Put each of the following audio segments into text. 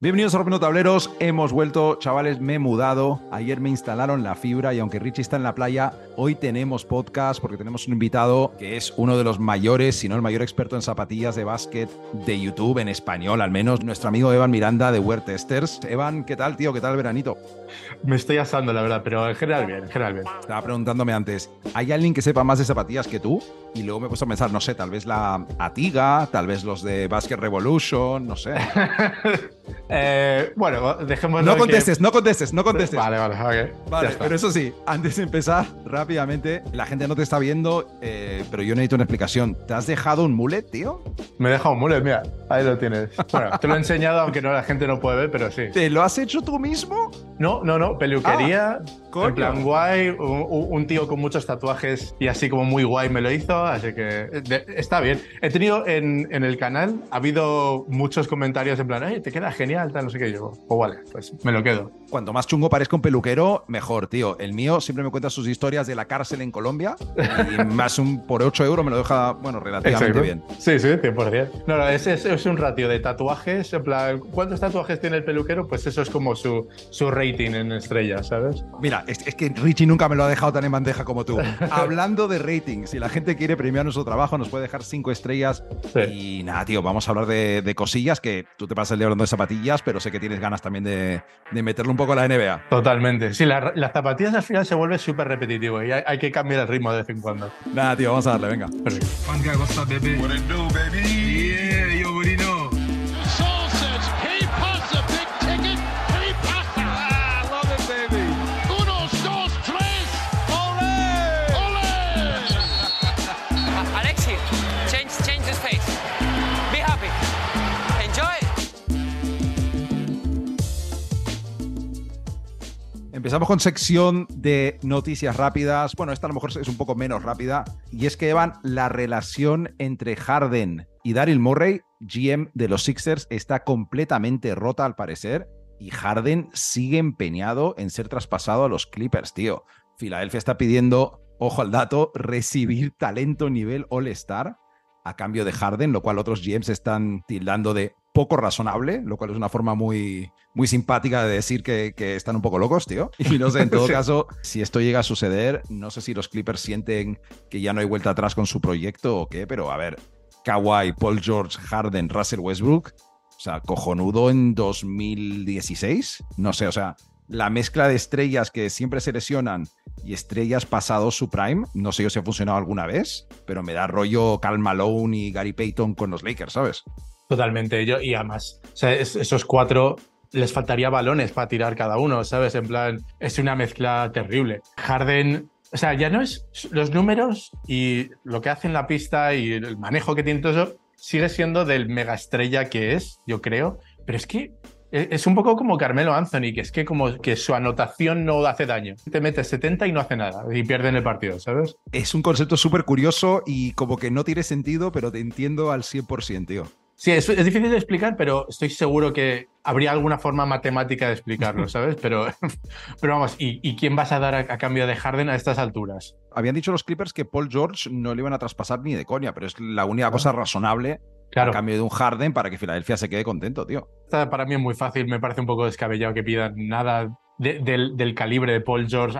Bienvenidos a Rompiendo Tableros. Hemos vuelto, chavales, me he mudado. Ayer me instalaron la fibra y aunque Richie está en la playa, hoy tenemos podcast porque tenemos un invitado que es uno de los mayores, si no el mayor experto en zapatillas de básquet de YouTube, en español al menos, nuestro amigo Evan Miranda de Wear Testers. Evan, ¿qué tal, tío? ¿Qué tal el veranito? Me estoy asando, la verdad, pero en general bien, en general bien. Estaba preguntándome antes, ¿hay alguien que sepa más de zapatillas que tú? Y luego me he puesto a pensar, no sé, tal vez la Atiga, tal vez los de Basket Revolution, no sé. Eh, bueno, dejemos. No contestes, no contestes, no contestes. Vale, vale, ok. Vale, pero eso sí, antes de empezar, rápidamente, la gente no te está viendo, eh, pero yo necesito una explicación. ¿Te has dejado un mullet, tío? Me he dejado un mullet, mira, ahí lo tienes. Bueno, te lo he enseñado, aunque no la gente no puede ver, pero sí. ¿Te lo has hecho tú mismo? No, no, no, peluquería. Ah, en plan guay, un, tío con muchos tatuajes y así como muy guay me lo hizo, así que está bien. He tenido en, en, el canal, ha habido muchos comentarios en plan, Ay, te queda genial, tal, no sé qué. Yo, pues vale, pues me lo quedo. Cuanto más chungo parezca un peluquero, mejor, tío. El mío siempre me cuenta sus historias de la cárcel en Colombia y más un por 8 euros me lo deja, bueno, relativamente bien. Sí, sí, 100%. No, no, es, es, un ratio de tatuajes, en plan, ¿cuántos tatuajes tiene el peluquero? Pues eso es como su, su rating en estrellas, ¿sabes? Mira, es, que Richie nunca me lo ha dejado tan en bandeja como tú. Hablando de rating, si la gente quiere premiar nuestro trabajo, nos puede dejar 5 estrellas. Y nada, tío, vamos a hablar de, de, cosillas que tú te pasas el día hablando de zapatillas, pero sé que tienes ganas también de, de meterle un poco a la NBA. Totalmente. Sí, las zapatillas al final se vuelve súper repetitivo y hay, que cambiar el ritmo de vez en cuando. Nada, tío, vamos a darle, venga. Perfecto. Empezamos con sección de noticias rápidas. Bueno, esta a lo mejor es un poco menos rápida. Y es que, Evan, la relación entre Harden y Daryl Murray, GM de los Sixers, está completamente rota al parecer. Y Harden sigue empeñado en ser traspasado a los Clippers, tío. Filadelfia está pidiendo, ojo al dato, recibir talento nivel All-Star a cambio de Harden, lo cual otros GMs están tildando de poco razonable, lo cual es una forma muy, muy simpática de decir que, están un poco locos, tío. Y no sé, en todo caso, si esto llega a suceder, no sé si los Clippers sienten que ya no hay vuelta atrás con su proyecto o qué, pero a ver, Kawhi, Paul George, Harden, Russell Westbrook, o sea, cojonudo en 2016, no sé, o sea, la mezcla de estrellas que siempre se lesionan y estrellas pasados su prime, no sé yo si ha funcionado alguna vez, pero me da rollo Cal Malone y Gary Payton con los Lakers, ¿sabes? Totalmente, yo, y además, esos cuatro les faltaría balones para tirar cada uno, ¿sabes? En plan, es una mezcla terrible. Harden, o sea, ya no es los números y lo que hace en la pista y el manejo que tiene todo eso, sigue siendo del mega estrella que es, yo creo, pero es que e, es un poco como Carmelo Anthony, que es que como que su anotación no hace daño. Te metes 70 y no hace nada y pierden el partido, ¿sabes? Es un concepto súper curioso y como que no tiene sentido, pero te entiendo al 100%, tío. Sí, es, difícil de explicar, pero estoy seguro que habría alguna forma matemática de explicarlo, ¿sabes? Pero, pero vamos, ¿y, quién vas a dar a, cambio de Harden a estas alturas? Habían dicho los Clippers que Paul George no le iban a traspasar ni de coña, pero es la única cosa razonable a cambio de un Harden para que Filadelfia se quede contento, tío. para mí es muy fácil, me parece un poco descabellado que pidan nada del, del, calibre de Paul George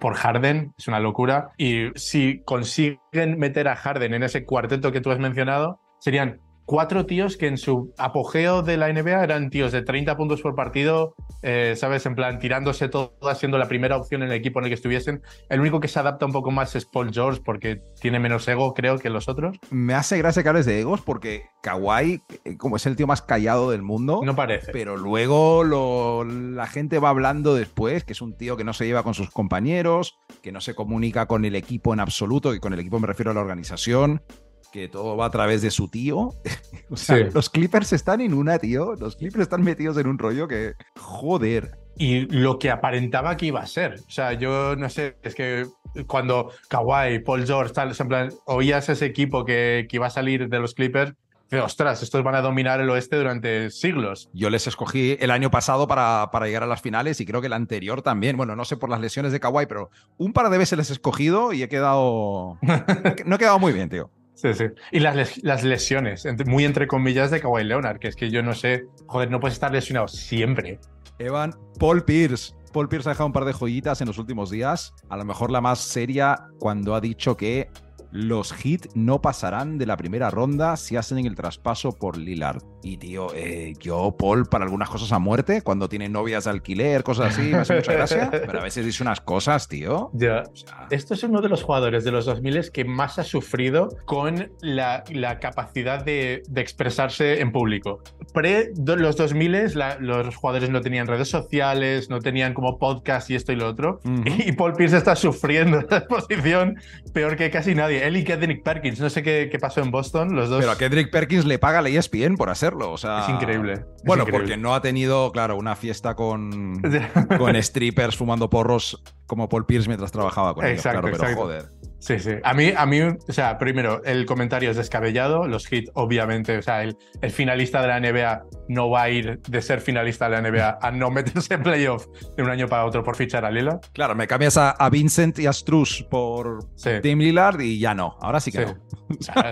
por Harden, es una locura. Y si consiguen meter a Harden en ese cuarteto que tú has mencionado, serían cuatro tíos que en su apogeo de la NBA eran tíos de 30 puntos por partido, eh, ¿sabes? En plan, tirándose todo, siendo la primera opción en el equipo en el que estuviesen. El único que se adapta un poco más es Paul George porque tiene menos ego, creo, que los otros. Me hace gracia que hables de egos porque Kawhi, eh, como es el tío más callado del mundo, no parece. Pero luego lo, la gente va hablando después que es un tío que no se lleva con sus compañeros, que no se comunica con el equipo en absoluto, y con el equipo me refiero a la organización que todo va a través de su tío. o sea, los Clippers están en una, tío. Los Clippers están metidos en un rollo que. Joder. Y lo que aparentaba que iba a ser. O sea, yo no sé, es que cuando Kawhi, Paul George, tal, en plan, oías ese equipo que, que iba a salir de los Clippers, ostras, estos van a dominar el oeste durante siglos. Yo les escogí el año pasado para, para, llegar a las finales y creo que el anterior también. Bueno, no sé por las lesiones de Kawhi, pero un par de veces les he escogido y he quedado. no he quedado muy bien, tío. Sí, sí. Y las, las lesiones, muy entre comillas, de Kawhi Leonard, que es que yo no sé, joder, no puedes estar lesionado siempre. Evan, Paul Pierce. Paul Pierce ha dejado un par de joyitas en los últimos días. A lo mejor la más seria cuando ha dicho que los Heat no pasarán de la primera ronda si hacen el traspaso por Lillard. Y tío, eh, yo, Paul, para algunas cosas a muerte, cuando tiene novias de alquiler, cosas así, me hace mucha gracia, pero a veces dice unas cosas, tío. Ya. Esto es uno de los jugadores de los 2000 que más ha sufrido con la, capacidad de, expresarse en público. Pre los 2000 los jugadores no tenían redes sociales, no tenían como podcast y esto y lo otro. Y Paul Pierce está sufriendo esta posición peor que casi nadie él y Kendrick Perkins. No sé qué, pasó en Boston, los dos. Pero a Kendrick Perkins le paga la ESPN por hacerlo. O sea, es increíble. bueno, porque no ha tenido, claro, una fiesta con, con strippers fumando porros como Paul Pierce mientras trabajaba con ellos. Claro, pero joder. Sí, sí. A mí, a mí, o sea, primero, el comentario es descabellado. Los Heat, obviamente, o sea, el, el, finalista de la NBA no va a ir de ser finalista de la NBA a no meterse en playoff de un año para otro por fichar a Lillard. Claro, me cambias a, Vincent y a Struz por Tim Lillard y ya no. Ahora sí que no.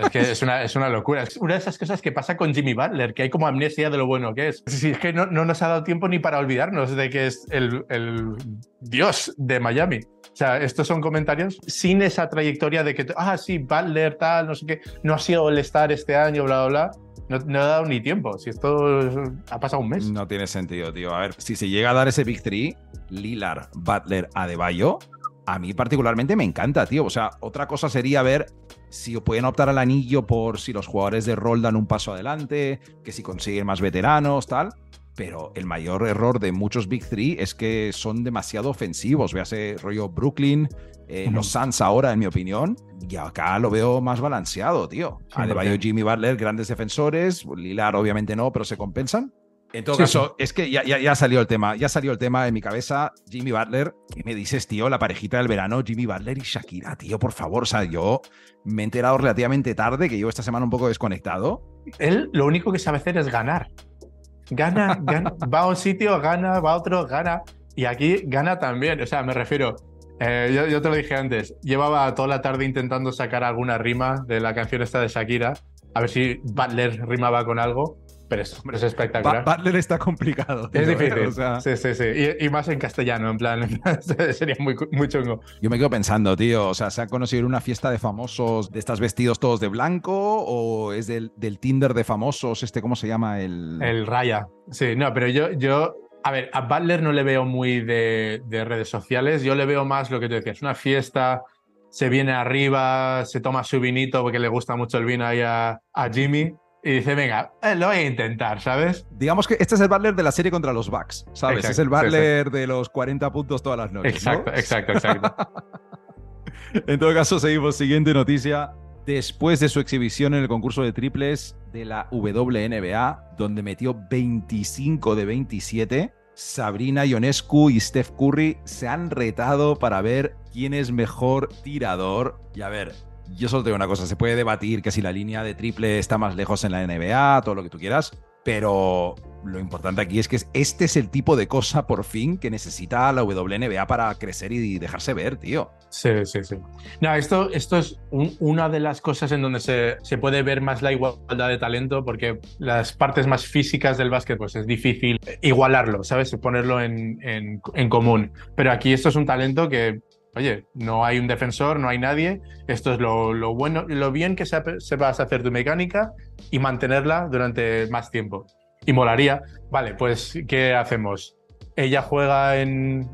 es que es una, es una locura. Es una de esas cosas que pasa con Jimmy Butler, que hay como amnesia de lo bueno que es. Sí, es que no, no nos ha dado tiempo ni para olvidarnos de que es el, el dios de Miami. O sea, estos son comentarios sin esa trayectoria de que, ah, sí, Butler, tal, no sé qué, no ha sido el estar este año, bla, bla, bla. No, ha dado ni tiempo. Si esto ha pasado un mes. No tiene sentido, tío. A ver, si se llega a dar ese Big Three, Lillard, Butler, Adebayo, a mí particularmente me encanta, tío. O sea, otra cosa sería ver si pueden optar al anillo por si los jugadores de rol dan un paso adelante, que si consiguen más veteranos, tal pero el mayor error de muchos Big Three es que son demasiado ofensivos. Véase rollo Brooklyn, eh, los Suns ahora, en mi opinión, y acá lo veo más balanceado, tío. Adebayo y Jimmy Butler, grandes defensores, Lilar obviamente no, pero se compensan. En todo caso, es que ya, ya, salió el tema, ya salió el tema en mi cabeza. Jimmy Butler, ¿qué me dices, tío? La parejita del verano, Jimmy Butler y Shakira, tío, por favor. O sea, yo me he enterado relativamente tarde, que yo esta semana un poco desconectado. Él lo único que sabe hacer es ganar. Gana, gana, va a un sitio, gana, va a otro, gana. Y aquí gana también. O sea, me refiero, eh, yo, te lo dije antes, llevaba toda la tarde intentando sacar alguna rima de la canción esta de Shakira, a ver si Butler rimaba con algo. Pero es, es espectacular. Butler está complicado. es difícil. Sí, sí, sí. Y, más en castellano, en plan, sería muy, muy chungo. Yo me quedo pensando, tío, o sea, ¿se ha conocido en una fiesta de famosos de estas vestidos todos de blanco o es del, del Tinder de famosos, este, ¿cómo se llama? El, el Raya. Sí, no, pero yo, yo a ver, a Butler no le veo muy de, de, redes sociales, yo le veo más lo que tú decías, una fiesta, se viene arriba, se toma su vinito porque le gusta mucho el vino ahí a, a Jimmy y dice, venga, eh, lo voy a intentar, ¿sabes? Digamos que este es el Butler de la serie contra los Bucks, ¿sabes? es el Butler de los 40 puntos todas las noches. Exacto, exacto, exacto. en todo caso, seguimos. Siguiente noticia. Después de su exhibición en el concurso de triples de la WNBA, donde metió 25 de 27, Sabrina Ionescu y Steph Curry se han retado para ver quién es mejor tirador. Y a ver, yo solo tengo una cosa, se puede debatir que si la línea de triple está más lejos en la NBA, todo lo que tú quieras, pero lo importante aquí es que este es el tipo de cosa, por fin, que necesita la WNBA para crecer y dejarse ver, tío. Sí, sí, sí. No, esto, esto es una de las cosas en donde se, se, puede ver más la igualdad de talento, porque las partes más físicas del básquet, pues es difícil igualarlo, ¿sabes? Ponerlo en, en común. Pero aquí esto es un talento que Oye, no hay un defensor, no hay nadie. Esto es lo, bueno, lo bien que sepas hacer tu mecánica y mantenerla durante más tiempo. Y molaría. Vale, pues, ¿qué hacemos? Ella juega en,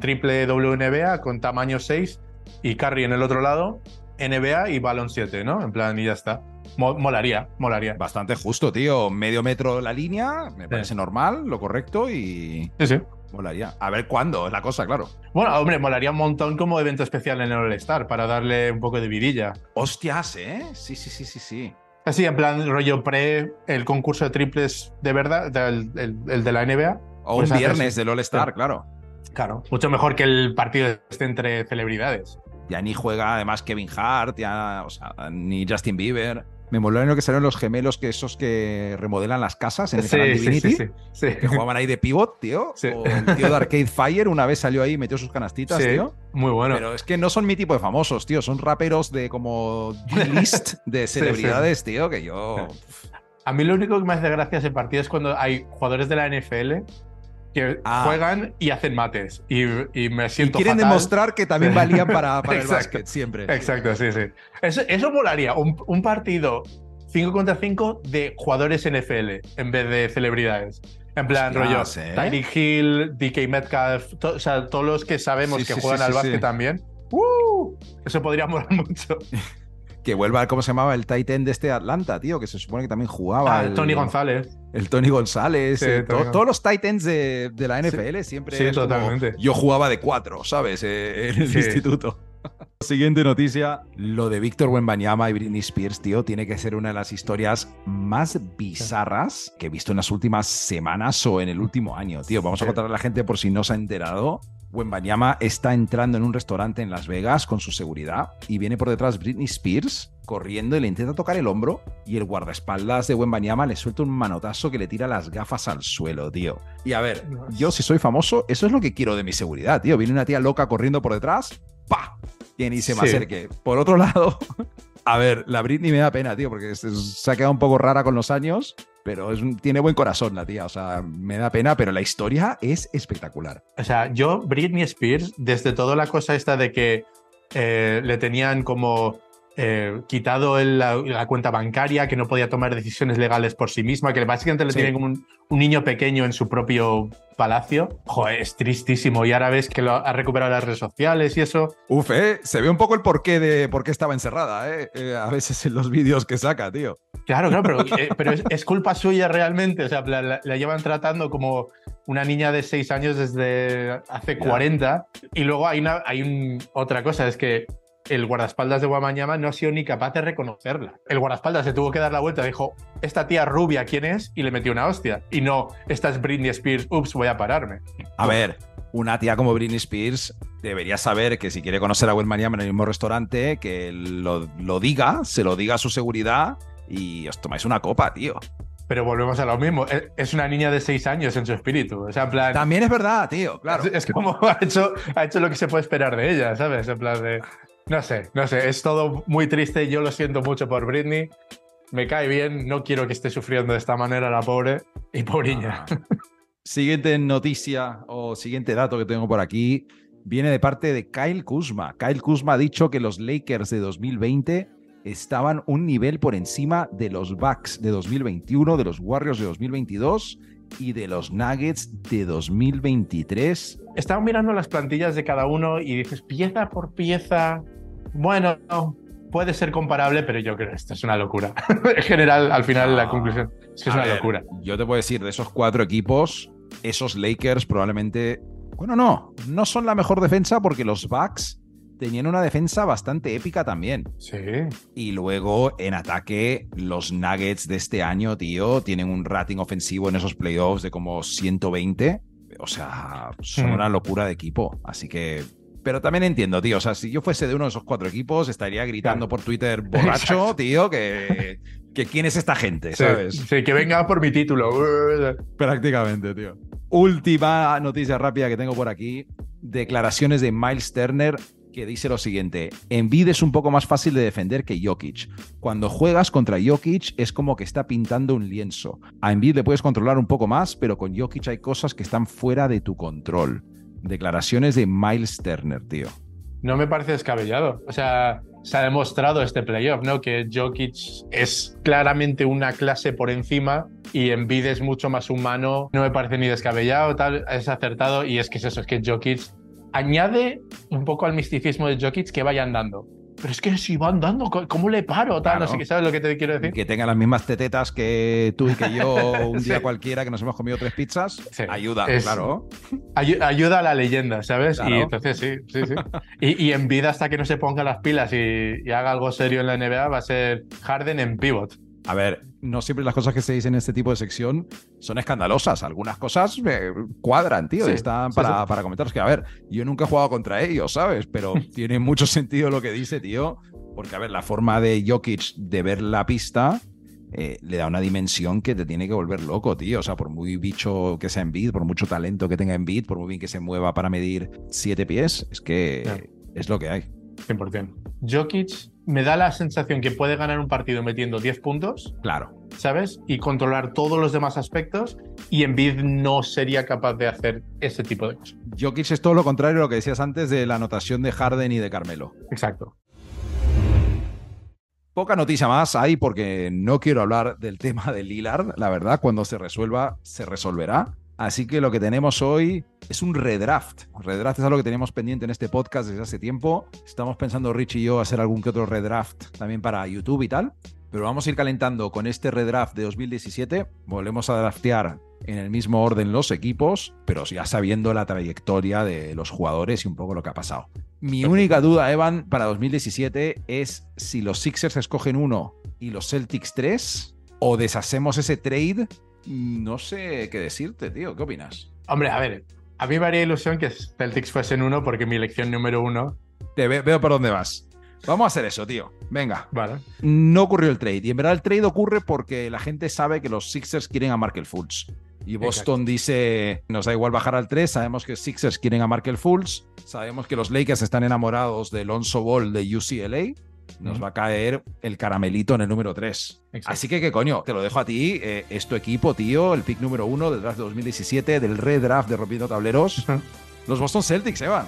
triple WNBA con tamaño 6 y Carry en el otro lado, NBA y balón 7, ¿no? En plan, y ya está. Molaría, molaría. Bastante justo, tío. Medio metro la línea, me parece normal, lo correcto y. Sí, sí. Molaría. A ver cuándo, es la cosa, claro. Bueno, hombre, molaría un montón como evento especial en el All-Star para darle un poco de vidilla. Hostias, ¿eh? Sí, sí, sí, sí, sí. Así, en plan, rollo pre, el concurso de triples de verdad, el, de la NBA. O un pues viernes del All-Star, claro. Claro, mucho mejor que el partido este entre celebridades. Ya ni juega además Kevin Hart, ya, o sea, ni Justin Bieber. Me molaron lo que salieron los gemelos, que esos que remodelan las casas en el Sí, canal Divinity, sí, sí, sí. que jugaban ahí de pivot, tío. Sí. O el tío de Arcade Fire una vez salió ahí y metió sus canastitas, Sí, tío. Muy bueno. Pero es que no son mi tipo de famosos, tío. Son raperos de como D-list de celebridades, tío, que yo. A mí lo único que me hace gracia ese partido es cuando hay jugadores de la NFL que Ah. juegan y hacen mates. Y, y me Y siento quieren fatal. demostrar que también valían para, para el básquet, siempre. Exacto, sí, sí. Eso, eso molaría. Un, un partido 5 contra 5 de jugadores NFL en vez de celebridades. En plan, rollo, ¿eh? Tyreek Hill, DK Metcalf, to- o sea, todos los que sabemos Sí, que sí, juegan sí, al básquet también. ¡Uh! Eso podría molar mucho. Que vuelva, ¿cómo se llamaba? El Titan de este Atlanta, tío, que se supone que también jugaba. Ah, el- Tony González. El Tony González. Sí, eh, to- todos los Titans de, de la NFL siempre. sí, como, totalmente. yo jugaba de cuatro, ¿sabes? Eh, en el Sí. instituto. Siguiente noticia. Lo de Víctor Wembanyama y Britney Spears, tío, tiene que ser una de las historias más bizarras que he visto en las últimas semanas o en el último año, tío. Vamos a contarle a la gente por si no se ha enterado. Wembanyama está entrando en un restaurante en Las Vegas con su seguridad y viene por detrás Britney Spears corriendo y le intenta tocar el hombro y el guardaespaldas de Wembanyama le suelta un manotazo que le tira las gafas al suelo, tío. Y a ver, yo si soy famoso, eso es lo que quiero de mi seguridad, tío. Viene una tía loca corriendo por detrás, ¡pa! Que ni se me Sí. acerque. Por otro lado, a ver, la Britney me da pena, tío, porque se se ha quedado un poco rara con los años, pero es un- tiene buen corazón la tía. O sea, me da pena, pero la historia es espectacular. O sea, yo, Britney Spears, desde toda la cosa esta de que eh, le tenían como eh, quitado el- la, la cuenta bancaria, que no podía tomar decisiones legales por sí misma, que básicamente le Sí. tienen como un, un niño pequeño en su propio palacio. Joder, es tristísimo. Y ahora ves que lo ha recuperado las redes sociales y eso. Uf, eh, se ve un poco el porqué de por qué estaba encerrada, eh, eh, a veces en los vídeos que saca, tío. Claro, claro, pero, eh, pero es, es culpa suya realmente. O sea, la, la- la llevan tratando como una niña de 6 años desde hace Ya. 40. Y luego hay, una, hay un- otra cosa, es que el guardaespaldas de Guamañama no ha sido ni capaz de reconocerla. El guardaespaldas se tuvo que dar la vuelta, dijo, esta tía rubia, ¿quién es? Y le metió una hostia. Y no, esta es Britney Spears, ups, voy a pararme. A ver, una tía como Britney Spears debería saber que si quiere conocer a Wembanyama en el mismo restaurante, que lo, lo diga, se lo diga a su seguridad y os tomáis una copa, tío. Pero volvemos a lo mismo. Es- Es una niña de 6 años en su espíritu. O sea, en plan... También es verdad, tío, claro. Es, es como ha hecho, ha hecho lo que se puede esperar de ella, ¿sabes? En plan de. No sé, no sé, es todo muy triste. Yo lo siento mucho por Britney. Me cae bien, no quiero que esté sufriendo de esta manera la pobre y pobriña. Ah. Siguiente noticia o siguiente dato que tengo por aquí viene de parte de Kyle Kuzma. Kyle Kuzma ha dicho que los Lakers de 2020 estaban un nivel por encima de los Bucks de 2021, de los Warriors de 2022 y de los Nuggets de 2023. Estaba mirando las plantillas de cada uno y dices, pieza por pieza. Bueno, puede ser comparable, pero yo creo que esto es una locura. en general, al final, la No. conclusión es que es A una ver, locura. Yo te puedo decir, de esos cuatro equipos, esos Lakers probablemente. Bueno, no, no son la mejor defensa porque los Bucks tenían una defensa bastante épica también. Sí. Y luego en ataque, los Nuggets de este año, tío, tienen un rating ofensivo en esos playoffs de como 120. O sea, son Hmm. una locura de equipo. Así que. Pero también entiendo, tío. O sea, si yo fuese de uno de esos cuatro equipos, estaría gritando por Twitter borracho, Exacto. tío, que, que quién es esta gente, Sí, ¿sabes? sí, que venga por mi título. Prácticamente, tío. Última noticia rápida que tengo por aquí. Declaraciones de Miles Turner que dice lo siguiente. Embiid es un poco más fácil de defender que Jokic. Cuando juegas contra Jokic es como que está pintando un lienzo. A Embiid le puedes controlar un poco más, pero con Jokic hay cosas que están fuera de tu control. Declaraciones de Miles Turner, tío. No me parece descabellado. O sea, se ha demostrado este playoff, ¿no? Que Jokic es claramente una clase por encima y Embiid es mucho más humano. No me parece ni descabellado, tal, es acertado. Y es que es eso, es que Jokic añade un poco al misticismo de Jokic que vaya andando. Pero es que si va andando, ¿cómo- ¿cómo le paro? Tal, Claro. no sé qué, ¿sabes lo que te quiero decir? Que tenga las mismas tetetas que tú y que yo un día Sí. cualquiera que nos hemos comido tres pizzas. Sí. Ayuda, Es- claro. Ayu- ayuda a la leyenda, ¿sabes? Claro. Y entonces sí, sí, sí. Y, y Embiid hasta que no se ponga las pilas y, y haga algo serio en la NBA va a ser Harden en pivot. A ver, no siempre las cosas que se dicen en este tipo de sección son escandalosas. Algunas cosas eh, cuadran, tío, Sí, y están para, sí. para comentaros que, a ver, yo nunca he jugado contra ellos, ¿sabes? Pero tiene mucho sentido lo que dice, tío, Porque, a ver, la forma de Jokic de ver la pista eh, le da una dimensión que te tiene que volver loco, tío. O sea, por muy bicho que sea en beat, por mucho talento que tenga en beat, por muy bien que se mueva para medir siete pies, es que es lo que hay. 100%. Jokic me da la sensación que puede ganar un partido metiendo 10 puntos. Claro. ¿Sabes? Y controlar todos los demás aspectos. Y en Bid no sería capaz de hacer ese tipo de cosas. Jokic es todo lo contrario a lo que decías antes de la anotación de Harden y de Carmelo. Exacto. Poca noticia más hay porque no quiero hablar del tema de Lillard. La verdad, cuando se resuelva, se resolverá. Así que lo que tenemos hoy es un redraft. Redraft es algo que teníamos pendiente en este podcast desde hace tiempo. Estamos pensando Rich y yo hacer algún que otro redraft también para YouTube y tal. Pero vamos a ir calentando con este redraft de 2017. Volvemos a draftear en el mismo orden los equipos, pero ya sabiendo la trayectoria de los jugadores y un poco lo que ha pasado. Mi única duda, Evan, para 2017 es si los Sixers escogen uno y los Celtics tres, o deshacemos ese trade no sé qué decirte, tío. ¿Qué opinas? Hombre, a ver, a mí me haría ilusión que Celtics fuesen uno porque mi elección número uno. Te veo por dónde vas. Vamos a hacer eso, tío. Venga. Vale. No ocurrió el trade. Y en verdad el trade ocurre porque la gente sabe que los Sixers quieren a Markel Fultz. Y Boston dice, nos da igual bajar al 3, sabemos que Sixers quieren a Markel Fultz, sabemos que los Lakers están enamorados de Lonzo Ball de UCLA nos va a caer el caramelito en el número 3. Así que, ¿qué coño? Te lo dejo a ti. Eh, es tu equipo, tío. El pick número 1 del draft de 2017, del redraft de Rompiendo Tableros. Los Boston Celtics, Evan.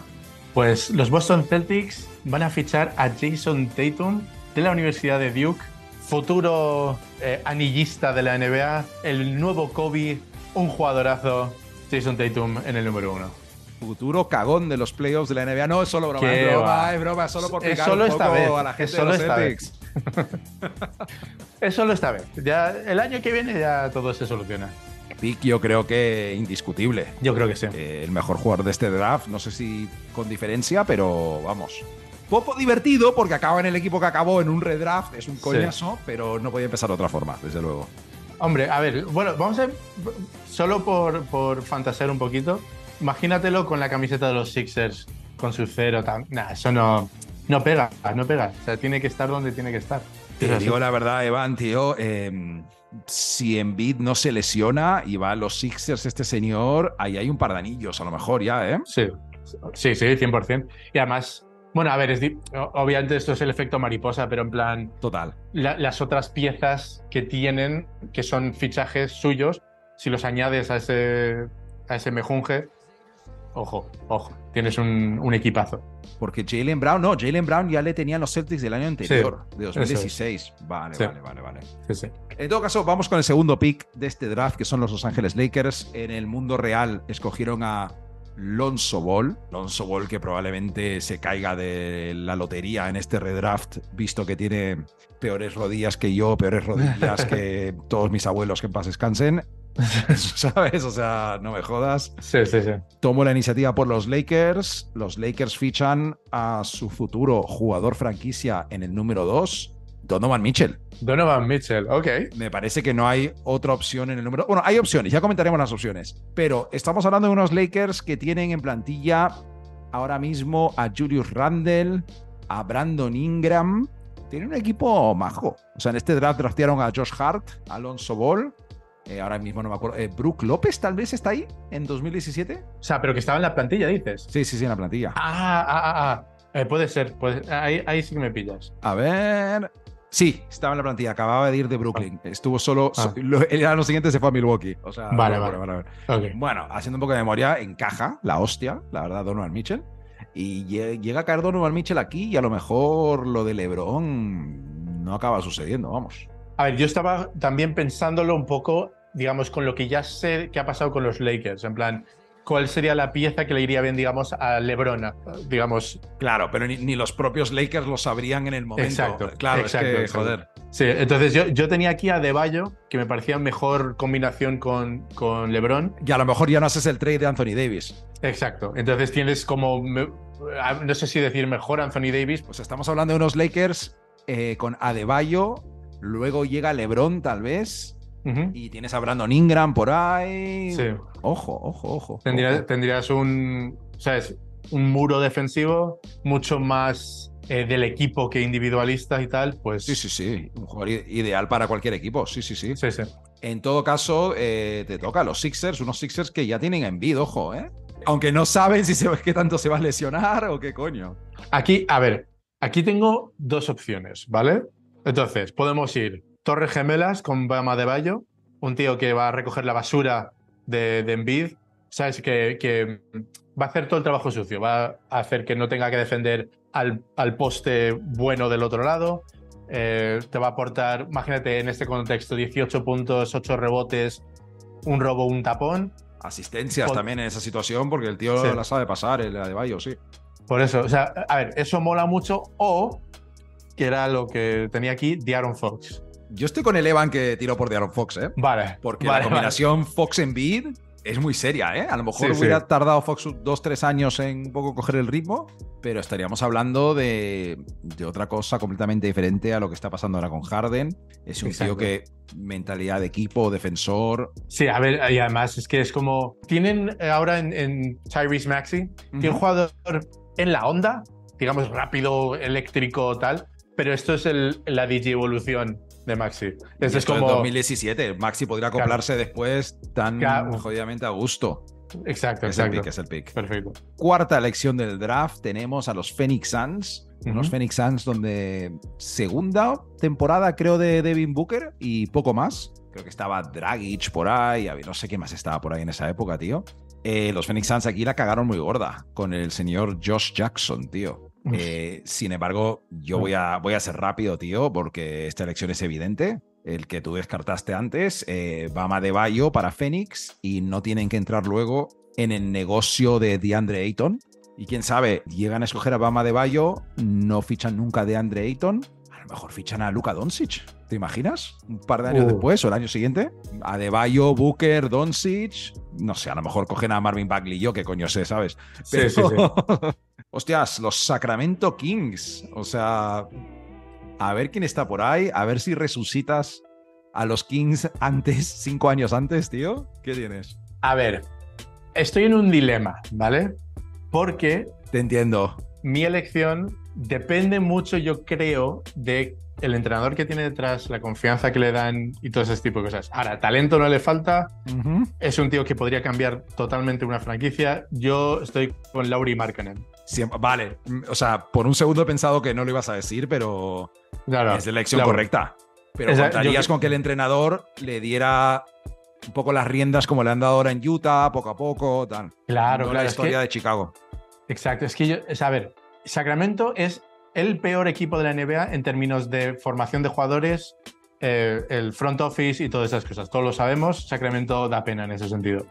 Pues los Boston Celtics van a fichar a Jason Tatum de la Universidad de Duke, futuro eh, anillista de la NBA, el nuevo Kobe, un jugadorazo, Jason Tatum en el número 1 futuro cagón de los playoffs de la NBA. No, es solo broma, es broma, es broma, solo por picar solo esta vez. a la gente solo de los Celtics. es solo esta vez. Ya, el año que viene ya todo se soluciona. Pick yo creo que indiscutible. Yo creo que sí. Eh, el mejor jugador de este draft, no sé si con diferencia, pero vamos. Poco divertido porque acaba en el equipo que acabó en un redraft, es un coñazo, pero no podía empezar de otra forma, desde luego. Hombre, a ver, bueno, vamos a. Solo por, por fantasear un poquito, imagínatelo con la camiseta de los Sixers, con su cero. Nah, eso no, no pega, no pega. O sea, tiene que estar donde tiene que estar. Te digo la verdad, Evan, tío. Eh, si Embiid no se lesiona y va a los Sixers este señor, ahí hay un par de anillos, a lo mejor ya, ¿eh? Sí, sí, sí, 100%. Y además, bueno, a ver, es obviamente esto es el efecto mariposa, pero en plan. Total. las otras piezas que tienen, que son fichajes suyos, si los añades a ese, a ese mejunje, Ojo, ojo, tienes un, equipazo. Porque Jalen Brown, no, Jalen Brown ya le tenían los Celtics del año anterior, de 2016. Vale, vale, vale, vale. en todo caso, vamos con el segundo pick de este draft, que son los Los Ángeles Lakers. En el mundo real escogieron a Lonzo Ball. Lonzo Ball que probablemente se caiga de la lotería en este redraft, visto que tiene peores rodillas que yo, peores rodillas que todos mis abuelos que en paz descansen. ¿Sabes? O sea, no me jodas. Sí, sí, sí. Tomo la iniciativa por los Lakers. Los Lakers fichan a su futuro jugador franquicia en el número 2, Donovan Mitchell. Donovan Mitchell, ok. Me parece que no hay otra opción en el número. Bueno, hay opciones, ya comentaremos las opciones. Pero estamos hablando de unos Lakers que tienen en plantilla ahora mismo a Julius Randle, a Brandon Ingram. Tienen un equipo majo. O sea, en este draft draftearon a Josh Hart, a Alonso Ball, eh, ahora mismo no me acuerdo. Eh, ¿Brook López tal vez está ahí en 2017? O sea, pero que estaba en la plantilla, dices. Sí, sí, sí, en la plantilla. Ah, ah, ah. ah. Eh, puede ser. Ahí, sí que me pillas. A ver. Sí, estaba en la plantilla. Acababa de ir de Brooklyn. Estuvo solo. Ah. el año siguiente se fue a Milwaukee. O sea, vale, vale. vale, vale. Bueno, haciendo un poco de memoria, encaja la hostia, la verdad, Donovan Mitchell. Y llega a caer Donovan Mitchell aquí y a lo mejor lo de LeBron no acaba sucediendo, vamos. A ver, yo estaba también pensándolo un poco, digamos, con lo que ya sé que ha pasado con los Lakers, en plan, ¿cuál sería la pieza que le iría bien, digamos, a LeBron? Digamos. Claro, pero ni, los propios Lakers lo sabrían en el momento. Exacto. Claro, exacto, joder. Sí, entonces yo, yo tenía aquí a Deballo, que me parecía mejor combinación con, con LeBron. Y a lo mejor ya no haces el trade de Anthony Davis. Exacto. Entonces tienes como. No sé si decir mejor Anthony Davis. Pues estamos hablando de unos Lakers eh, con Adebayo, Luego llega LeBron, tal vez. Y tienes a Brandon Ingram por ahí. Sí. Ojo, ojo, ojo. Tendrías un. ¿Sabes? un muro defensivo mucho más eh, del equipo que individualista y tal, pues... Sí, sí, sí. Un jugador ideal para cualquier equipo. Sí, sí, sí. Sí, sí. En todo caso, eh, te toca a los Sixers, unos Sixers que ya tienen envido, ojo, ¿eh? Aunque no saben si se, qué tanto se va a lesionar o qué coño. Aquí, a ver, aquí tengo dos opciones, ¿vale? Entonces, podemos ir Torres Gemelas con Bama de Bayo, un tío que va a recoger la basura de, de Embiid, ¿sabes? Que, que, va a hacer todo el trabajo sucio, va a hacer que no tenga que defender al, al poste bueno del otro lado, eh, te va a aportar, imagínate en este contexto, 18 puntos, 8 rebotes, un robo, un tapón. Asistencias también en esa situación, porque el tío sí. la sabe pasar, el de Bayo, sí. Por eso, o sea, a ver, eso mola mucho. O, que era lo que tenía aquí, Aaron Fox. Yo estoy con el Evan que tiró por Aaron Fox, ¿eh? Vale. Porque vale, la combinación vale. Fox en Bid es muy seria, ¿eh? A lo mejor sí, hubiera sí. tardado Fox dos, tres años en un poco coger el ritmo, pero estaríamos hablando de, de, otra cosa completamente diferente a lo que está pasando ahora con Harden. Es un Exacto. tío que mentalidad de equipo, defensor. Sí, a ver, y además es que es como. Tienen ahora en, en Tyrese Maxi, uh -huh. tiene un jugador en la onda, digamos rápido, eléctrico, tal, pero esto es el, la DJ evolución de Maxi. Este es como 2017. Maxi podría acoplarse claro. después tan claro. jodidamente a gusto. Exacto, es exacto. El pick, es el pick. Perfecto. Cuarta elección del draft tenemos a los Phoenix Suns. Uh -huh. Unos Phoenix Suns donde segunda temporada creo de Devin Booker y poco más. Creo que estaba Dragic por ahí, no sé qué más estaba por ahí en esa época, tío. Eh, los Phoenix Suns aquí la cagaron muy gorda con el señor Josh Jackson, tío. Eh, sin embargo, yo voy a, voy a ser rápido, tío, porque esta elección es evidente. El que tú descartaste antes, eh, Bama de Bayo para Phoenix y no tienen que entrar luego en el negocio de DeAndre Ayton. Y quién sabe, llegan a escoger a Bama de Bayo, no fichan nunca a DeAndre Ayton, a lo mejor fichan a Luka Doncic. ¿Te imaginas? Un par de años uh. después o el año siguiente. A De Bayo, Booker, Doncic. No sé, a lo mejor cogen a Marvin Bagley, yo qué coño sé, ¿sabes? Pero... Sí, sí, sí. Hostias, los Sacramento Kings. O sea, a ver quién está por ahí, a ver si resucitas a los Kings antes, cinco años antes, tío. ¿Qué tienes? A ver, estoy en un dilema, ¿vale? Porque... Te entiendo. Mi elección depende mucho, yo creo, de el entrenador que tiene detrás, la confianza que le dan y todo ese tipo de cosas. Ahora, talento no le falta. Uh -huh. Es un tío que podría cambiar totalmente una franquicia. Yo estoy con Lauri Markkanen. Siempre, vale, o sea, por un segundo he pensado que no lo ibas a decir, pero claro, es la elección claro. correcta. Pero Esa, contarías yo... con que el entrenador le diera un poco las riendas como le han dado ahora en Utah, poco a poco, tal. Claro, no claro. La historia que... de Chicago. Exacto, es que yo, es, a ver, Sacramento es el peor equipo de la NBA en términos de formación de jugadores, eh, el front office y todas esas cosas. Todos lo sabemos, Sacramento da pena en ese sentido.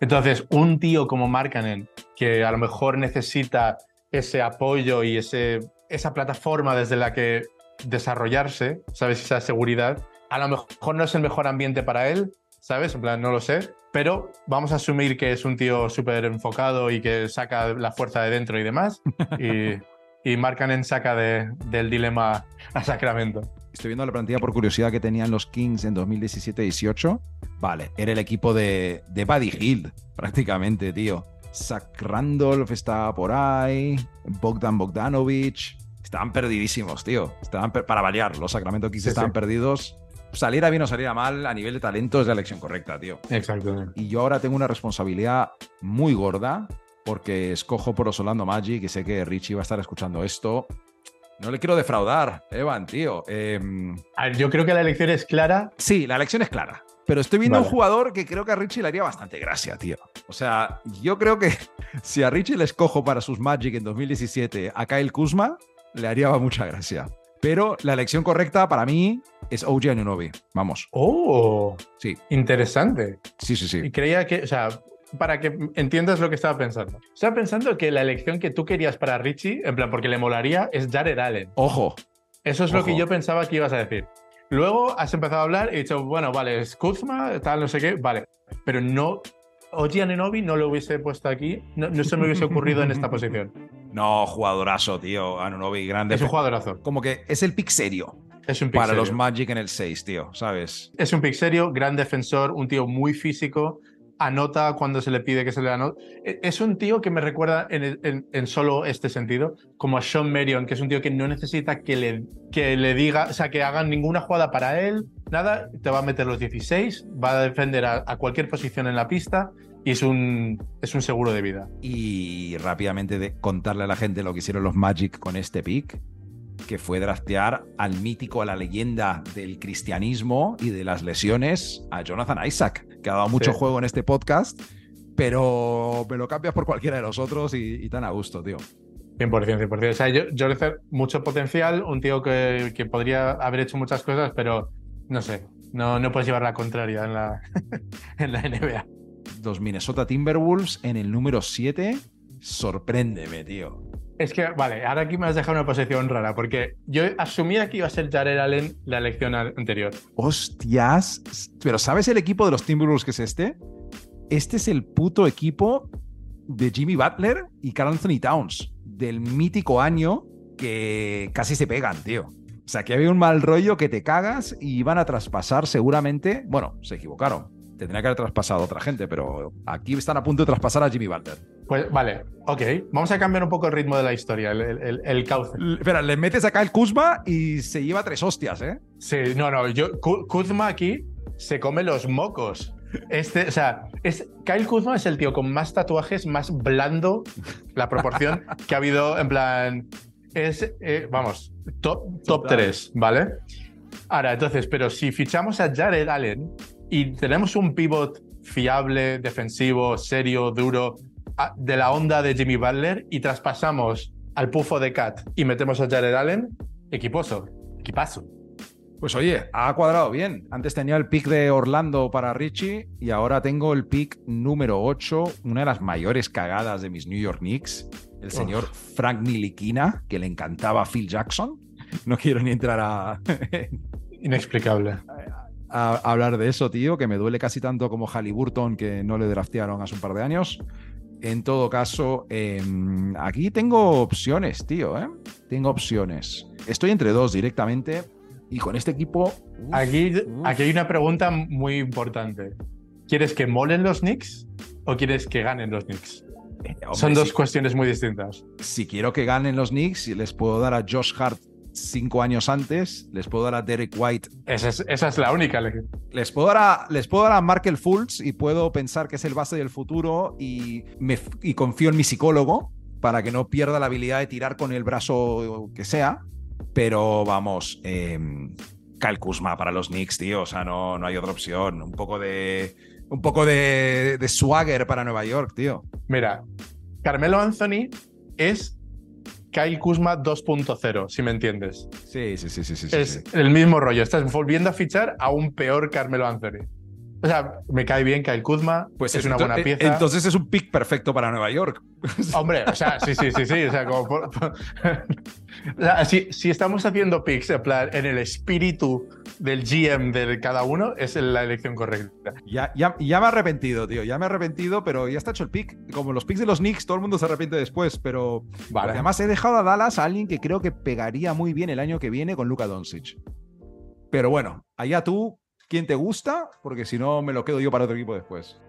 Entonces, un tío como Markkanen, que a lo mejor necesita ese apoyo y ese, esa plataforma desde la que desarrollarse, ¿sabes? Esa seguridad, a lo mejor no es el mejor ambiente para él, ¿sabes? En plan, no lo sé, pero vamos a asumir que es un tío súper enfocado y que saca la fuerza de dentro y demás. Y, y Markkanen saca de, del dilema a Sacramento. Estoy viendo la plantilla por curiosidad que tenían los Kings en 2017-18. Vale, era el equipo de, de Buddy Hill, prácticamente, tío. Zach Randolph estaba por ahí, Bogdan Bogdanovich. Estaban perdidísimos, tío. Estaban per para variar, los Sacramento Kings sí, estaban sí. perdidos. Saliera bien o saliera mal, a nivel de talento es la elección correcta, tío. Exacto. Y yo ahora tengo una responsabilidad muy gorda porque escojo por Osolando Magic y sé que Richie va a estar escuchando esto. No le quiero defraudar, Evan, tío. Eh... A ver, yo creo que la elección es clara. Sí, la elección es clara. Pero estoy viendo vale. un jugador que creo que a Richie le haría bastante gracia, tío. O sea, yo creo que si a Richie le escojo para sus Magic en 2017 a Kyle Kuzma, le haría mucha gracia. Pero la elección correcta para mí es OG Anunobi. Vamos. Oh, sí. Interesante. Sí, sí, sí. Y creía que, o sea, para que entiendas lo que estaba pensando. Estaba pensando que la elección que tú querías para Richie, en plan, porque le molaría, es Jared Allen. Ojo. Eso es Ojo. lo que yo pensaba que ibas a decir. Luego has empezado a hablar y he dicho, bueno, vale, es Kuzma, tal, no sé qué, vale. Pero no, Oji Ananobi no lo hubiese puesto aquí, no, no, se me hubiese ocurrido en esta posición. No, jugadorazo, tío, Anunobi, grande. Es un jugadorazo. Como que es el pick serio. Es un pick Para serio. los Magic en el 6, tío, ¿sabes? Es un pick serio, gran defensor, un tío muy físico, anota cuando se le pide que se le anote. Es un tío que me recuerda en, solo este sentido, como a Sean Marion, que es un tío que no necesita que le, que le diga, o sea, que hagan ninguna jugada para él, nada, te va a meter los 16, va a defender a, cualquier posición en la pista y es un, es un seguro de vida. Y rápidamente de contarle a la gente lo que hicieron los Magic con este pick que fue draftear al mítico, a la leyenda del cristianismo y de las lesiones, a Jonathan Isaac, que ha dado mucho juego en este podcast, pero me lo cambias por cualquiera de los otros y, tan a gusto, tío. 100%, 100%. O sea, yo, Jonathan, mucho potencial, un tío que, que, podría haber hecho muchas cosas, pero no sé, no, no puedes llevar la contraria en la, en la NBA. Los Minnesota Timberwolves en el número 7, sorpréndeme, tío. Es que, vale, ahora aquí me has dejado una posición rara, porque yo asumía que iba a ser Jared Allen la elección anterior. Hostias, pero ¿sabes el equipo de los Timberwolves que es este? Este es el puto equipo de Jimmy Butler y Carl Anthony Towns, del mítico año que casi se pegan, tío. O sea, que había un mal rollo que te cagas y iban a traspasar seguramente. Bueno, se equivocaron tendría que haber traspasado otra gente, pero aquí están a punto de traspasar a Jimmy Butler. Pues vale, ok. Vamos a cambiar un poco el ritmo de la historia, el, cauce. espera, le metes acá el Kuzma y se lleva tres hostias, ¿eh? Sí, no, no. Yo, Kuzma aquí se come los mocos. Este, o sea, es, Kyle Kuzma es el tío con más tatuajes, más blando, la proporción que ha habido, en plan. Es, eh, vamos, top, top 3, ¿vale? Ahora, entonces, pero si fichamos a Jared Allen, y tenemos un pivot fiable, defensivo, serio, duro, de la onda de Jimmy Butler y traspasamos al pufo de Cat y metemos a Jared Allen, equiposo, equipazo. Pues oye, ha cuadrado bien. Antes tenía el pick de Orlando para Richie y ahora tengo el pick número 8, una de las mayores cagadas de mis New York Knicks, el señor Frank Nilikina, que le encantaba a Phil Jackson. No quiero ni entrar a... Inexplicable a, hablar de eso, tío, que me duele casi tanto como Halliburton, que no le draftearon hace un par de años. En todo caso, em, aquí tengo opciones, tío, ¿eh? Tengo opciones. Estoy entre dos directamente y con este equipo... aquí, aquí hay una pregunta muy importante. ¿Quieres que molen los Knicks o quieres que ganen los Knicks? Eh, Son dos cuestiones muy distintas. Si quiero que ganen los Knicks, les puedo dar a Josh Hart cinco años antes, les puedo dar a Derek White. Esa es, la única. Les puedo, dar a, les puedo dar a Markel Fultz y puedo pensar que es el base del futuro y, me, y confío en mi psicólogo para que no pierda la habilidad de tirar con el brazo que sea. Pero vamos, eh, Kyle Kuzma para los Knicks, tío. O sea, no, no hay otra opción. Un poco de. Un poco de, de swagger para Nueva York, tío. Mira, Carmelo Anthony es Kyle Kuzma 2.0, si me entiendes. Sí, sí, sí, sí. sí es el mismo rollo. Estás volviendo a fichar a un peor Carmelo Anthony. O sea, me cae bien Kyle Kuzma, pues es, una buena pieza. Entonces es un pick perfecto para Nueva York. Hombre, o sea, sí, sí, sí, sí. O sea, como si, estamos haciendo picks en, plan, en el espíritu del GM de cada uno, es la elección correcta. Ya, ya, ya me he arrepentido, tío. Ya me he arrepentido, pero ya está hecho el pick. Como los picks de los Knicks, todo el mundo se arrepiente después, pero vale. además he dejado a Dallas a alguien que creo que pegaría muy bien el año que viene con Luka Doncic. Pero bueno, allá tú, ¿quién te gusta? Porque si no, me lo quedo yo para otro equipo después.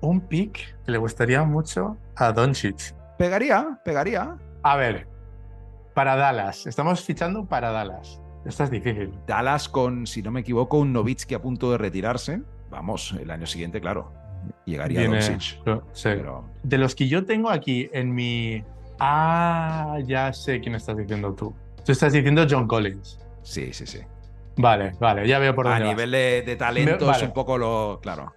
Un pick que le gustaría mucho a Doncic. Pegaría, pegaría. A ver, para Dallas. Estamos fichando para Dallas. Esta es difícil. Dallas con, si no me equivoco, un Novitsky a punto de retirarse. Vamos, el año siguiente, claro. Llegaría a Doncic. De los que yo tengo aquí en mi... Ah, ya sé quién estás diciendo tú. Tú estás diciendo John Collins. Sí, sí, sí. Vale, vale, ya veo por dónde. A nivel de, talento es un poco lo. Claro.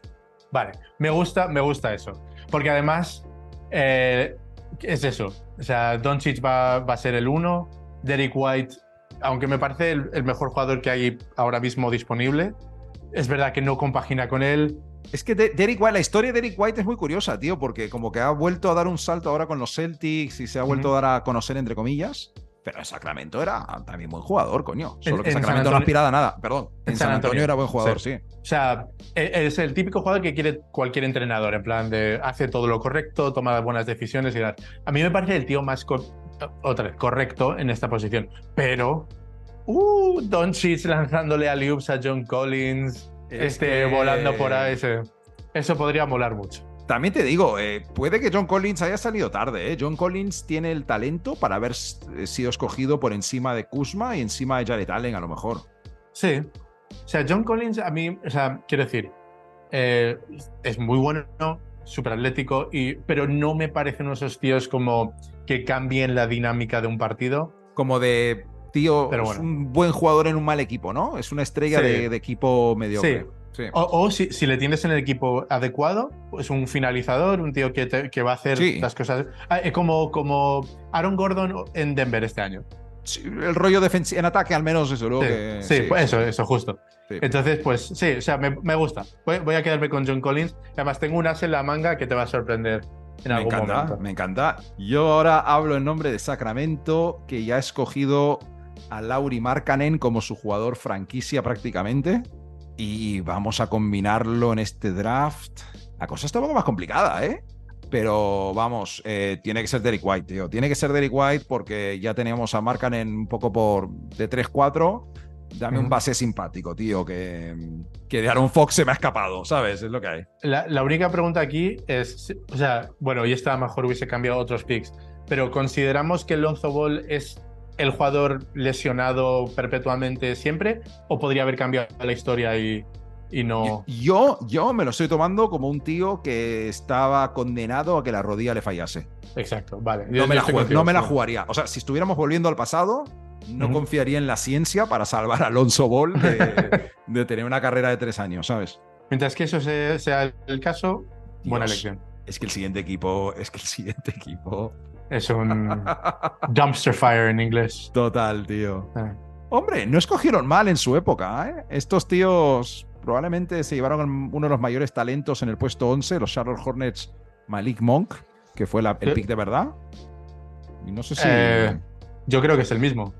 Vale, me gusta, me gusta eso. Porque además, eh, es eso. O sea, Doncic va, va a ser el uno. Derek White, aunque me parece el, mejor jugador que hay ahora mismo disponible, es verdad que no compagina con él. Es que Derek White, la historia de Derek White es muy curiosa, tío, porque como que ha vuelto a dar un salto ahora con los Celtics y se ha vuelto a dar a conocer, entre comillas. Pero en Sacramento era también buen jugador, coño. Solo que en Sacramento no aspiraba nada, perdón. En, San, Antonio, era buen jugador, sí. O sea, e, es el típico jugador que quiere cualquier entrenador, en plan de hace todo lo correcto, toma buenas decisiones y tal. A mí me parece el tío más otra vez, correcto en esta posición. Pero, uh, Doncic lanzándole a Loops a John Collins, este volando por ahí. Ese. eso podría molar mucho. También te digo, eh, puede que John Collins haya salido tarde. ¿eh? John Collins tiene el talento para haber eh, sido escogido por encima de Kuzma y encima de Jared Allen, a lo mejor. Sí. O sea, John Collins, a mí, o sea, quiero decir, eh, es muy bueno, súper atlético, y, pero no me parecen esos tíos como que cambien la dinámica de un partido. Como de, tío, es un buen jugador en un mal equipo, ¿no? Es una estrella de, de, equipo mediocre. Sí. O, si, si, le tienes en el equipo adecuado, es un finalizador, un tío que, que va a hacer las cosas. Ah, como, como Aaron Gordon en Denver este año. el rollo defensivo en ataque, al menos, eso. Luego sí, que, pues eso, eso, justo. Entonces, pues sí, o sea, me, me gusta. Voy, a quedarme con John Collins. Además, tengo un as en la manga que te va a sorprender. En me encanta, me encanta. Yo ahora hablo en nombre de Sacramento, que ya ha escogido a Lauri Markkanen como su jugador franquicia prácticamente y vamos a combinarlo en este draft. La cosa está un poco más complicada, ¿eh? Pero vamos, eh, tiene que ser Derek White, tío. Tiene que ser Derek White porque ya teníamos a en un poco por de 3-4. Dame un base simpático, tío, que, que de Aaron Fox se me ha escapado, ¿sabes? Es lo que hay. La, la única pregunta aquí es, o sea, bueno, y esta mejor hubiese cambiado otros picks, pero ¿consideramos que Lonzo Ball es el jugador lesionado perpetuamente siempre o podría haber cambiado la historia y, y no... Yo, yo me lo estoy tomando como un tío que estaba condenado a que la rodilla le fallase. Exacto, vale. no, me, la, jugaría. O sea, si estuviéramos volviendo al pasado, no confiaría en la ciencia para salvar a Alonso Ball de, tener una carrera de tres años, ¿sabes? Mientras que eso sea, el caso, buena elección. Es que el siguiente equipo, es que el siguiente equipo es un dumpster fire en inglés. Total, tío. Ah. Hombre, no escogieron mal en su época, ¿eh? Estos tíos probablemente se llevaron uno de los mayores talentos en el puesto 11, los Charlotte Hornets Malik Monk, que fue la, el pick de verdad. Y no sé si. Eh, yo creo que es el mismo.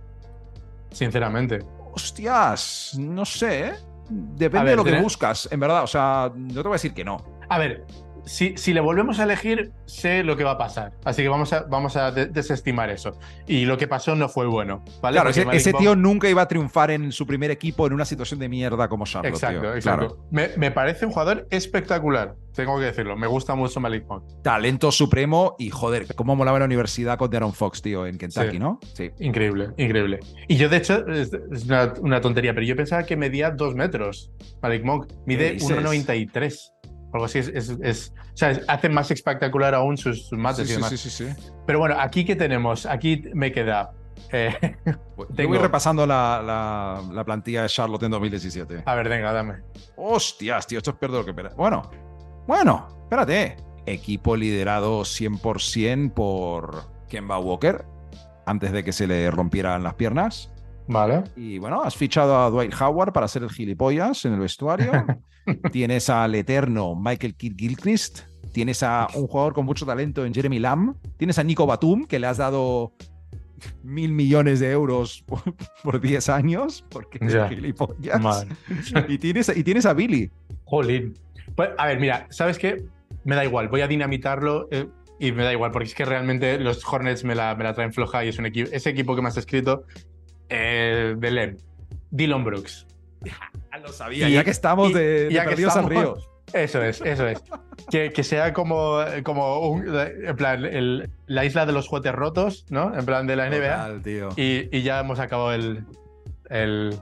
Sinceramente. Hostias, no sé, ¿eh? Depende de lo que buscas, en verdad. O sea, no te voy a decir que no. A ver, si, si, le volvemos a elegir, sé lo que va a pasar. Así que vamos a, vamos a desestimar eso. Y lo que pasó no fue bueno. Claro, ese, tío nunca iba a triunfar en su primer equipo en una situación de mierda como Charlotte. Exacto, exacto. Me, parece un jugador espectacular. Tengo que decirlo. Me gusta mucho Malik Monk. Talento supremo y joder, cómo molaba la universidad con Darren Fox, tío, en Kentucky, ¿no? Sí. Increíble, increíble. Y yo, de hecho, es una, tontería, pero yo pensaba que medía dos metros. Malik Monk mide 1,93 algo así. Es, es, o sea, hace más espectacular aún sus, mates y demás. Sí, sí, sí, Pero bueno, aquí que tenemos, aquí me queda. Eh, Yo voy repasando la, la, plantilla de Charlotte en 2017. A ver, venga, dame. Hostias, tío, esto es peor de lo que. Bueno, bueno, espérate. Equipo liderado 100% por Kemba Walker, antes de que se le rompieran las piernas. Vale. Y bueno, has fichado a Dwight Howard para ser el gilipollas en el vestuario. Tienes al eterno Michael Kidd Gilchrist. Tienes a un jugador con mucho talento en Jeremy Lamb. Tienes a Nico Batum, que le has dado mil millones de euros por 10 años, porque es gilipollas. Y tienes, y tienes a Billy. Jolín. Pues, a ver, mira, ¿sabes qué? Me da igual, voy a dinamitarlo eh, y me da igual, porque es que realmente los Hornets me la, me la traen floja y es un equipo, ese equipo que me has escrito, eh, de Lem, Dylan Brooks. lo sabía, ya que estamos de, de perdidos al río. Eso es, eso es. Que, que sea como, como un, en plan, el, la isla de los juguetes rotos, ¿no? En plan de la NBA. tío. Y, y, ya hemos acabado el, el,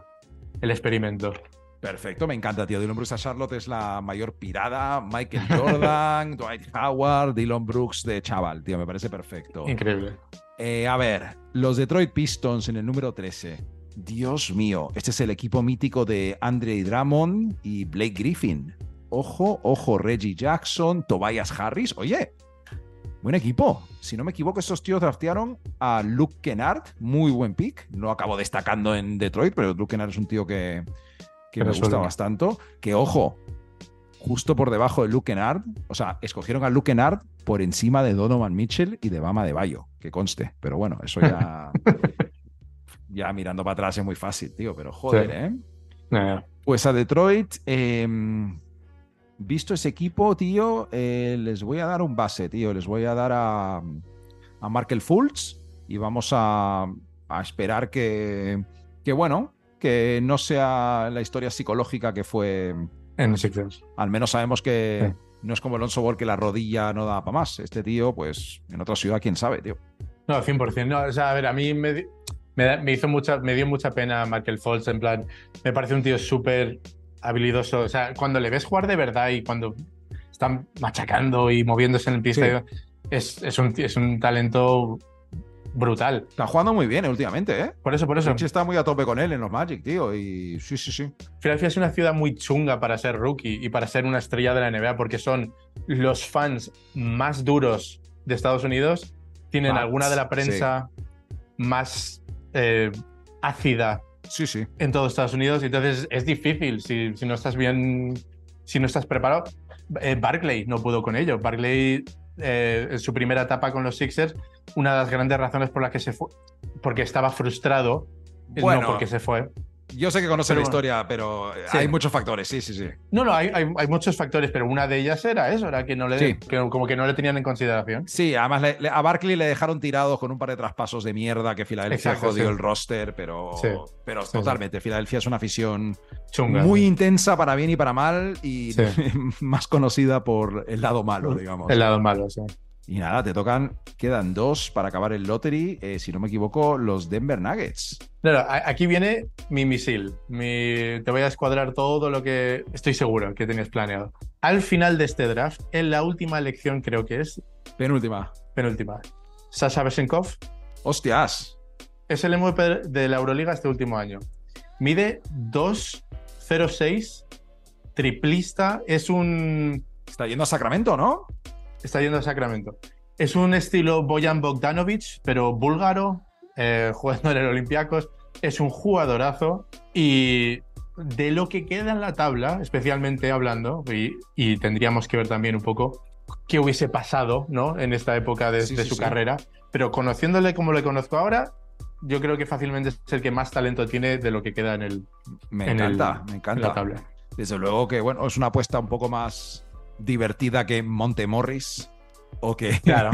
el, experimento. Perfecto, me encanta, tío. Dylan Brooks a Charlotte es la mayor pirada. Michael Jordan, Dwight Howard, Dylan Brooks de chaval, tío. Me parece perfecto. Increíble. Eh, a ver, los Detroit Pistons en el número 13. Dios mío, este es el equipo mítico de Andre Drummond y Blake Griffin. Ojo, ojo, Reggie Jackson, Tobias Harris. Oye, buen equipo. Si no me equivoco, estos tíos draftearon a Luke Kennard, muy buen pick. No acabo destacando en Detroit, pero Luke Kennard es un tío que, que me gusta bastante. Que ojo, justo por debajo de Luke Kennard, o sea, escogieron a Luke Kennard por encima de Donovan Mitchell y de Bama de Bayo, que conste. Pero bueno, eso ya. ya mirando para atrás es muy fácil, tío, pero joder, ¿eh? Pues a Detroit, em, visto ese equipo, tío, eh, les voy a dar un base, tío. Les voy a dar a, a Markel Fultz y vamos a, a esperar que, que, bueno, que no sea la historia psicológica que fue En Sixers. Al menos sabemos que no es como Alonso Ball que la rodilla no da para más. Este tío, pues en otra ciudad, quién sabe, tío. No, 100%. No, o sea, a ver, a mí me, me, hizo mucha, me dio mucha pena Michael Fultz, en plan, me parece un tío súper habilidoso. O sea, cuando le ves jugar de verdad y cuando están machacando y moviéndose en el pista, es, es, un, es un talento brutal. Está jugando muy bien últimamente, ¿eh? Por eso, por eso. está muy a tope con él en los Magic, tío. Y sí, sí, sí. Filadelfia es una ciudad muy chunga para ser rookie y para ser una estrella de la NBA porque son los fans más duros de Estados Unidos. Tienen alguna de la prensa más eh, ácida sí, sí. en todos Estados Unidos. Entonces es difícil si, si no estás bien, si no estás preparado. Eh, Barclay no pudo con ello. Barclay eh, en su primera etapa con los Sixers, una de las grandes razones por las que se fue, porque estaba frustrado, bueno, no porque se fue. Yo sé que conoce la historia, pero hay muchos factores, sí, sí, sí. No, no, hay, hay, muchos factores, pero una de ellas era eso, era que no le, como que no le tenían en consideración. Sí, además a Barkley le dejaron tirado con un par de traspasos de mierda que Filadelfia jodió el roster, pero, pero totalmente, Filadelfia es una afición muy intensa para bien y para mal y más conocida por el lado malo, digamos. El lado malo, sí. Y nada, te tocan, quedan dos para acabar el lottery, eh, si no me equivoco, los Denver Nuggets. Claro, aquí viene mi misil. Mi... Te voy a escuadrar todo lo que estoy seguro que tenías planeado. Al final de este draft, en la última elección creo que es... Penúltima. Penúltima. Sasha Besenkov. Hostias. Es el MVP de la Euroliga este último año. Mide 2.06, triplista, es un... Está yendo a Sacramento, ¿no? Está yendo a Sacramento. Es un estilo Boyan Bogdanovic, pero búlgaro, eh, jugando en el Olympiacos. Es un jugadorazo y de lo que queda en la tabla, especialmente hablando, y, tendríamos que ver también un poco qué hubiese pasado ¿no? en esta época de, su carrera, pero conociéndole como le conozco ahora, yo creo que fácilmente es el que más talento tiene de lo que queda en el me encanta me encanta la tabla desde luego que bueno es una apuesta un poco más divertida que Monte Morris o que, claro.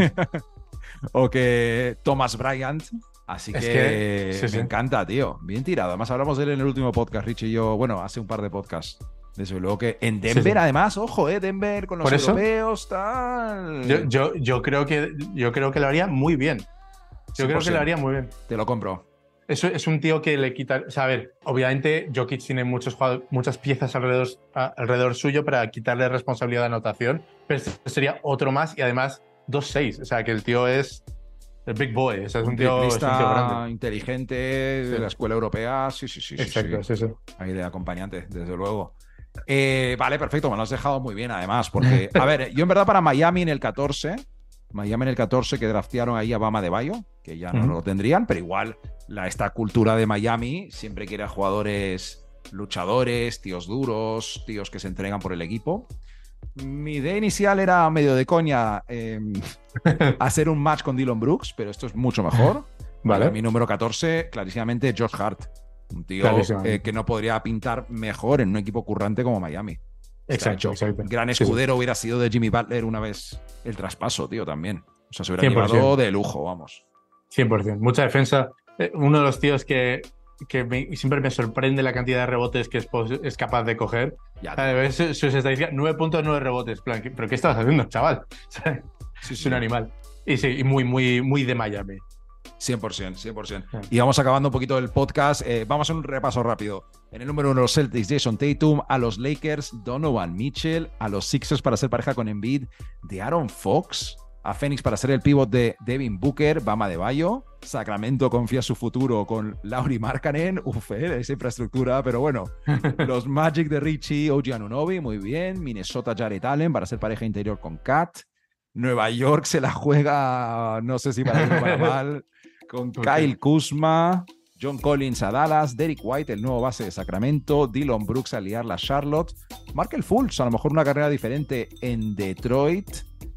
o que Thomas Bryant. Así que, me encanta, tío. Bien tirado. Además, hablamos de él en el último podcast, Rich y yo, bueno, hace un par de podcasts. Desde luego que en Denver, además, ojo, eh, Denver con los europeos, tal. Yo, yo, yo, creo que, yo creo que lo haría muy bien. Yo creo que lo haría muy bien. Te lo compro. Es, es un tío que le quita. O sea, a ver, obviamente Jokic tiene muchos, muchas piezas alrededor, alrededor suyo para quitarle responsabilidad de anotación, pero este sería otro más y además 2-6. O sea, que el tío es el big boy. O sea, es un, tío, grande. inteligente, de la escuela europea. Sí, sí, sí. Exacto, sí, sí. Ahí de acompañante, desde luego. Eh, vale, perfecto, me lo has dejado muy bien además, porque, a ver, yo en verdad para Miami en el 14, Miami en el 14 que draftearon ahí a Bama de Bayo, que ya no lo tendrían, pero igual la, esta cultura de Miami siempre quiere a jugadores luchadores, tíos duros, tíos que se entregan por el equipo. Mi idea inicial era medio de coña em, hacer un match con Dylan Brooks, pero esto es mucho mejor. Vale. Mi número 14, clarísimamente, Josh Hart. Un tío eh, que no podría pintar mejor en un equipo currante como Miami. Exacto, Gran escudero hubiera sido de Jimmy Butler una vez el traspaso, tío, también. O sea, se hubiera llevado de lujo, vamos. 100%. Mucha defensa. Eh, uno de los tíos que, que siempre me sorprende la cantidad de rebotes que es, capaz de coger. Ya, sus su estadísticas, 9.9 rebotes. Plan, ¿Pero qué estabas haciendo, chaval? es un animal. Y sí, muy, muy, muy de Miami. 100%, 100%. Y vamos acabando un poquito el podcast. Eh, vamos a un repaso rápido. En el número uno, los Celtics, Jason Tatum. A los Lakers, Donovan Mitchell. A los Sixers para ser pareja con Embiid, de Aaron Fox a Phoenix para ser el pivot de Devin Booker, Bama de Bayo. Sacramento confía su futuro con Lauri Markkanen. Uf, eh, esa infraestructura, pero bueno. Los Magic de Richie, OG Anunobi, muy bien. Minnesota, Jared Allen para ser pareja interior con Kat. Nueva York se la juega, no sé si para bien o para mal, con Kyle Kuzma. John Collins a Dallas, Derek White, el nuevo base de Sacramento, Dylan Brooks a liar la Charlotte, Markel Fultz, a lo mejor una carrera diferente en Detroit,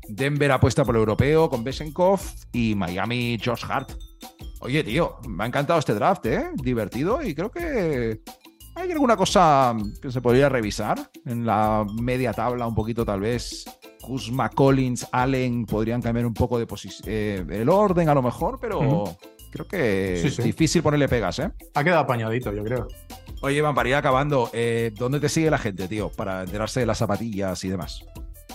Denver apuesta por el europeo con Besenkov y Miami Josh Hart. Oye, tío, me ha encantado este draft, ¿eh? Divertido y creo que hay alguna cosa que se podría revisar en la media tabla, un poquito tal vez. Kuzma, Collins, Allen podrían cambiar un poco de eh, el orden a lo mejor, pero creo que es difícil ponerle pegas, ¿eh? Ha quedado apañadito, yo creo. Oye, Iván, para ir acabando, eh, ¿dónde te sigue la gente, tío? Para enterarse de las zapatillas y demás.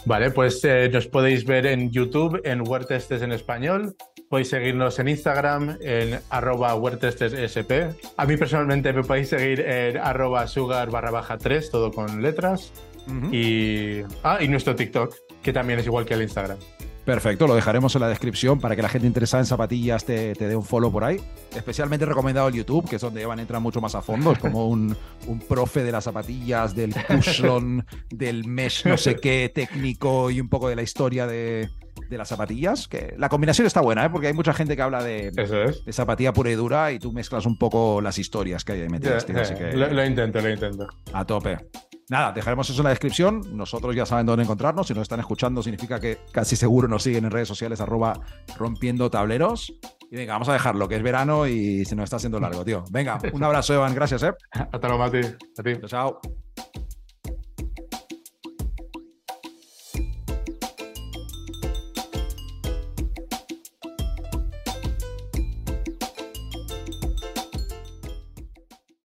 Vale, pues eh, nos podéis ver en YouTube, en Huertestes en español. Podéis seguirnos en Instagram, en arroba huertestessp. A mí personalmente me podéis seguir en arroba sugar barra baja 3, todo con letras. y, ah, y nuestro TikTok, que también es igual que el Instagram. Perfecto, lo dejaremos en la descripción para que la gente interesada en zapatillas te, dé un follow por ahí. Especialmente recomendado el YouTube, que es donde Evan entra mucho más a fondo. Es como un, un profe de las zapatillas, del cushion, del mesh no sé qué técnico y un poco de la historia de, de las zapatillas. Que la combinación está buena, ¿eh? porque hay mucha gente que habla de, de, zapatilla pura y dura y tú mezclas un poco las historias que hay ahí metidas. lo intento, lo intento. A tope. Nada, dejaremos eso en la descripción. Nosotros ya saben dónde encontrarnos. Si nos están escuchando, significa que casi seguro nos siguen en redes sociales, arroba rompiendo tableros. Y venga, vamos a dejarlo, que es verano y se nos está haciendo largo, tío. Venga, un abrazo, Evan. Gracias, ¿eh? Hasta luego, Mati. A ti. chao.